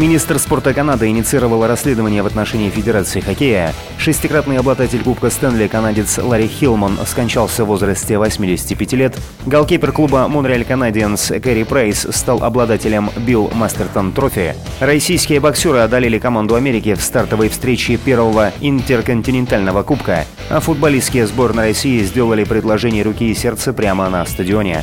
Министр спорта Канады инициировал расследование в отношении Федерации хоккея. Шестикратный обладатель Кубка Стэнли канадец Ларри Хилман скончался в возрасте 85 лет. Голкипер клуба Монреаль Канадиенс Кэрри Прайс стал обладателем Bill Masterton Trophy. Российские боксеры одолели команду Америки в стартовой встрече первого интерконтинентального кубка, а футболистке сборной России сделали предложение руки и сердца прямо на стадионе.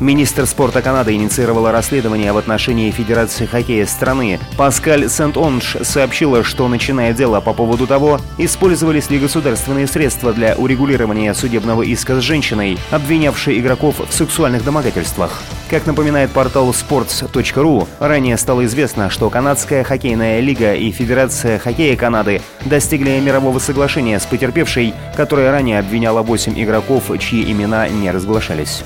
Министр спорта Канады инициировала расследование в отношении Федерации хоккея страны. Паскаль Сент-Онж сообщила, что начиная дело по поводу того, использовались ли государственные средства для урегулирования судебного иска с женщиной, обвинявшей игроков в сексуальных домогательствах. Как напоминает портал sports.ru, ранее стало известно, что Канадская хоккейная лига и Федерация хоккея Канады достигли мирового соглашения с потерпевшей, которая ранее обвиняла 8 игроков, чьи имена не разглашались.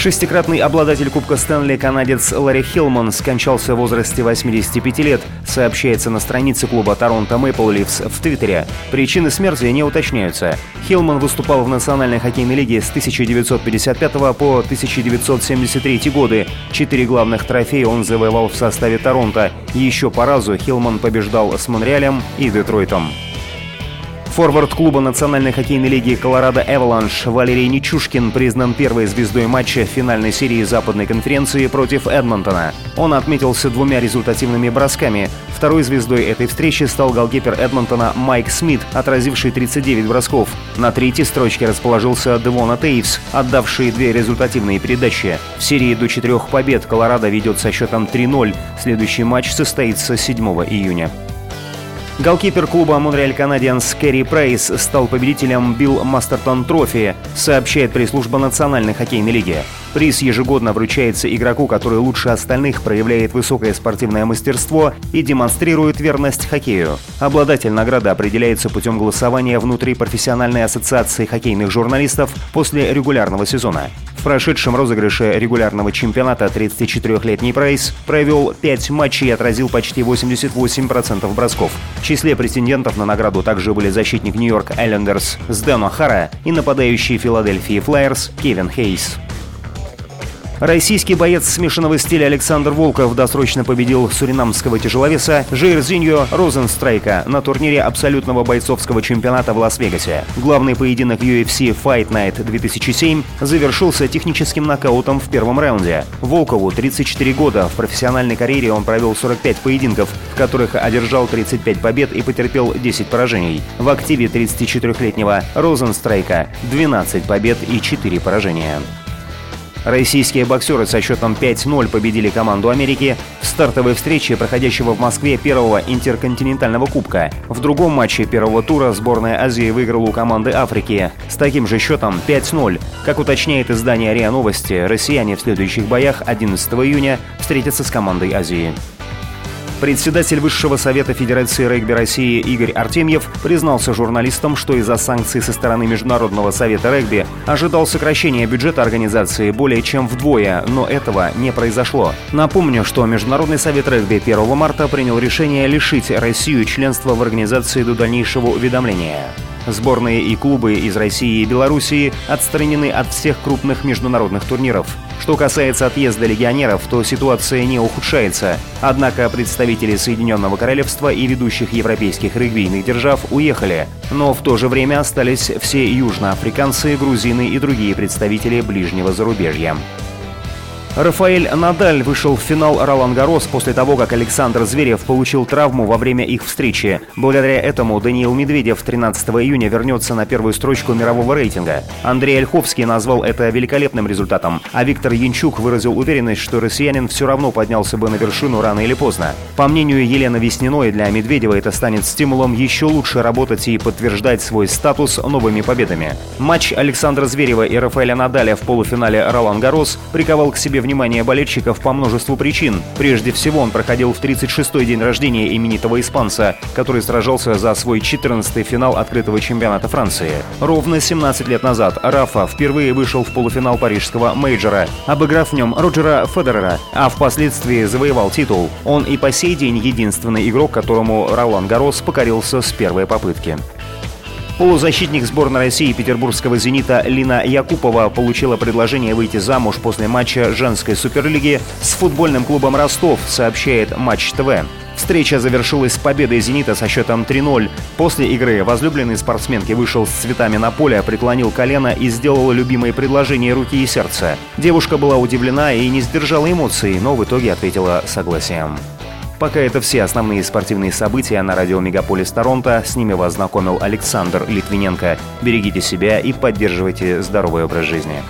Шестикратный обладатель Кубка Стэнли канадец Ларри Хилман скончался в возрасте 85 лет, сообщается на странице клуба Торонто Мэпл Ливс в Твиттере. Причины смерти не уточняются. Хилман выступал в Национальной хоккейной лиге с 1955 по 1973 годы. Четыре главных трофея он завоевал в составе Торонто. Еще по разу Хилман побеждал с Монреалем и Детройтом. Форвард клуба Национальной хоккейной лиги Колорадо Эваланш Валерий Нечушкин признан первой звездой матча финальной серии западной конференции против Эдмонтона. Он отметился двумя результативными бросками. Второй звездой этой встречи стал голкипер Эдмонтона Майк Смит, отразивший 39 бросков. На третьей строчке расположился Девон Тейвз, отдавший две результативные передачи. В серии до четырех побед Колорадо ведет со счетом 3-0. Следующий матч состоится 7 июня. Голкипер клуба Монреаль Канадианс Кэри Прайс стал победителем Билл Мастертон Трофи, сообщает пресс-служба Национальной хоккейной лиги. Приз ежегодно вручается игроку, который лучше остальных проявляет высокое спортивное мастерство и демонстрирует верность хоккею. Обладатель награды определяется путем голосования внутри профессиональной ассоциации хоккейных журналистов после регулярного сезона. В прошедшем розыгрыше регулярного чемпионата 34-летний Прайс провел 5 матчей и отразил почти 88% бросков. В числе претендентов на награду также были защитник Нью-Йорк Айлендерс Здено Хара и нападающий Филадельфии Флайерс Кевин Хейс. Российский боец смешанного стиля Александр Волков досрочно победил суринамского тяжеловеса Жаирзиньо Розенстрайка на турнире абсолютного бойцовского чемпионата в Лас-Вегасе. Главный поединок UFC Fight Night 2007 завершился техническим нокаутом в первом раунде. Волкову 34 года. В профессиональной карьере он провел 45 поединков, в которых одержал 35 побед и потерпел 10 поражений. В активе 34-летнего Розенстрайка 12 побед и 4 поражения. Российские боксеры со счетом 5-0 победили команду Америки в стартовой встрече, проходящего в Москве первого интерконтинентального кубка. В другом матче первого тура сборная Азии выиграла у команды Африки с таким же счетом 5-0. Как уточняет издание РИА Новости, россияне в следующих боях 11 июня встретятся с командой Азии. Председатель Высшего совета Федерации регби России Игорь Артемьев признался журналистам, что из-за санкций со стороны Международного совета регби ожидал сокращения бюджета организации более чем вдвое, но этого не произошло. Напомню, что Международный совет регби 1 марта принял решение лишить Россию членства в организации до дальнейшего уведомления. Сборные и клубы из России и Белоруссии отстранены от всех крупных международных турниров. Что касается отъезда легионеров, то ситуация не ухудшается. Однако представители Соединенного Королевства и ведущих европейских регбийных держав уехали. Но в то же время остались все южноафриканцы, грузины и другие представители ближнего зарубежья. Рафаэль Надаль вышел в финал Ролан Гарос после того, как Александр Зверев получил травму во время их встречи. Благодаря этому Даниил Медведев 13 июня вернется на первую строчку мирового рейтинга. Андрей Ольховский назвал это великолепным результатом, а Виктор Янчук выразил уверенность, что россиянин все равно поднялся бы на вершину рано или поздно. По мнению Елены Весниной, для Медведева это станет стимулом еще лучше работать и подтверждать свой статус новыми победами. Матч Александра Зверева и Рафаэля Надаля в полуфинале Ролан Гаррос приковал к себе себе внимание болельщиков по множеству причин. Прежде всего, он проходил в 36-й день рождения именитого испанца, который сражался за свой 14-й финал открытого чемпионата Франции. Ровно 17 лет назад Рафа впервые вышел в полуфинал парижского мейджора, обыграв в нем Роджера Федерера, а впоследствии завоевал титул. Он и по сей день единственный игрок, которому Ролан Гаррос покорился с первой попытки. Полузащитник сборной России петербургского «Зенита» Лина Якупова получила предложение выйти замуж после матча женской суперлиги с футбольным клубом «Ростов», сообщает Матч ТВ. Встреча завершилась победой «Зенита» со счетом 3-0. После игры возлюбленный спортсменки вышел с цветами на поле, преклонил колено и сделал любимые предложения руки и сердца. Девушка была удивлена и не сдержала эмоций, но в итоге ответила согласием. Пока это все основные спортивные события на радио Мегаполис Торонто. С ними вас знакомил Александр Литвиненко. Берегите себя и поддерживайте здоровый образ жизни.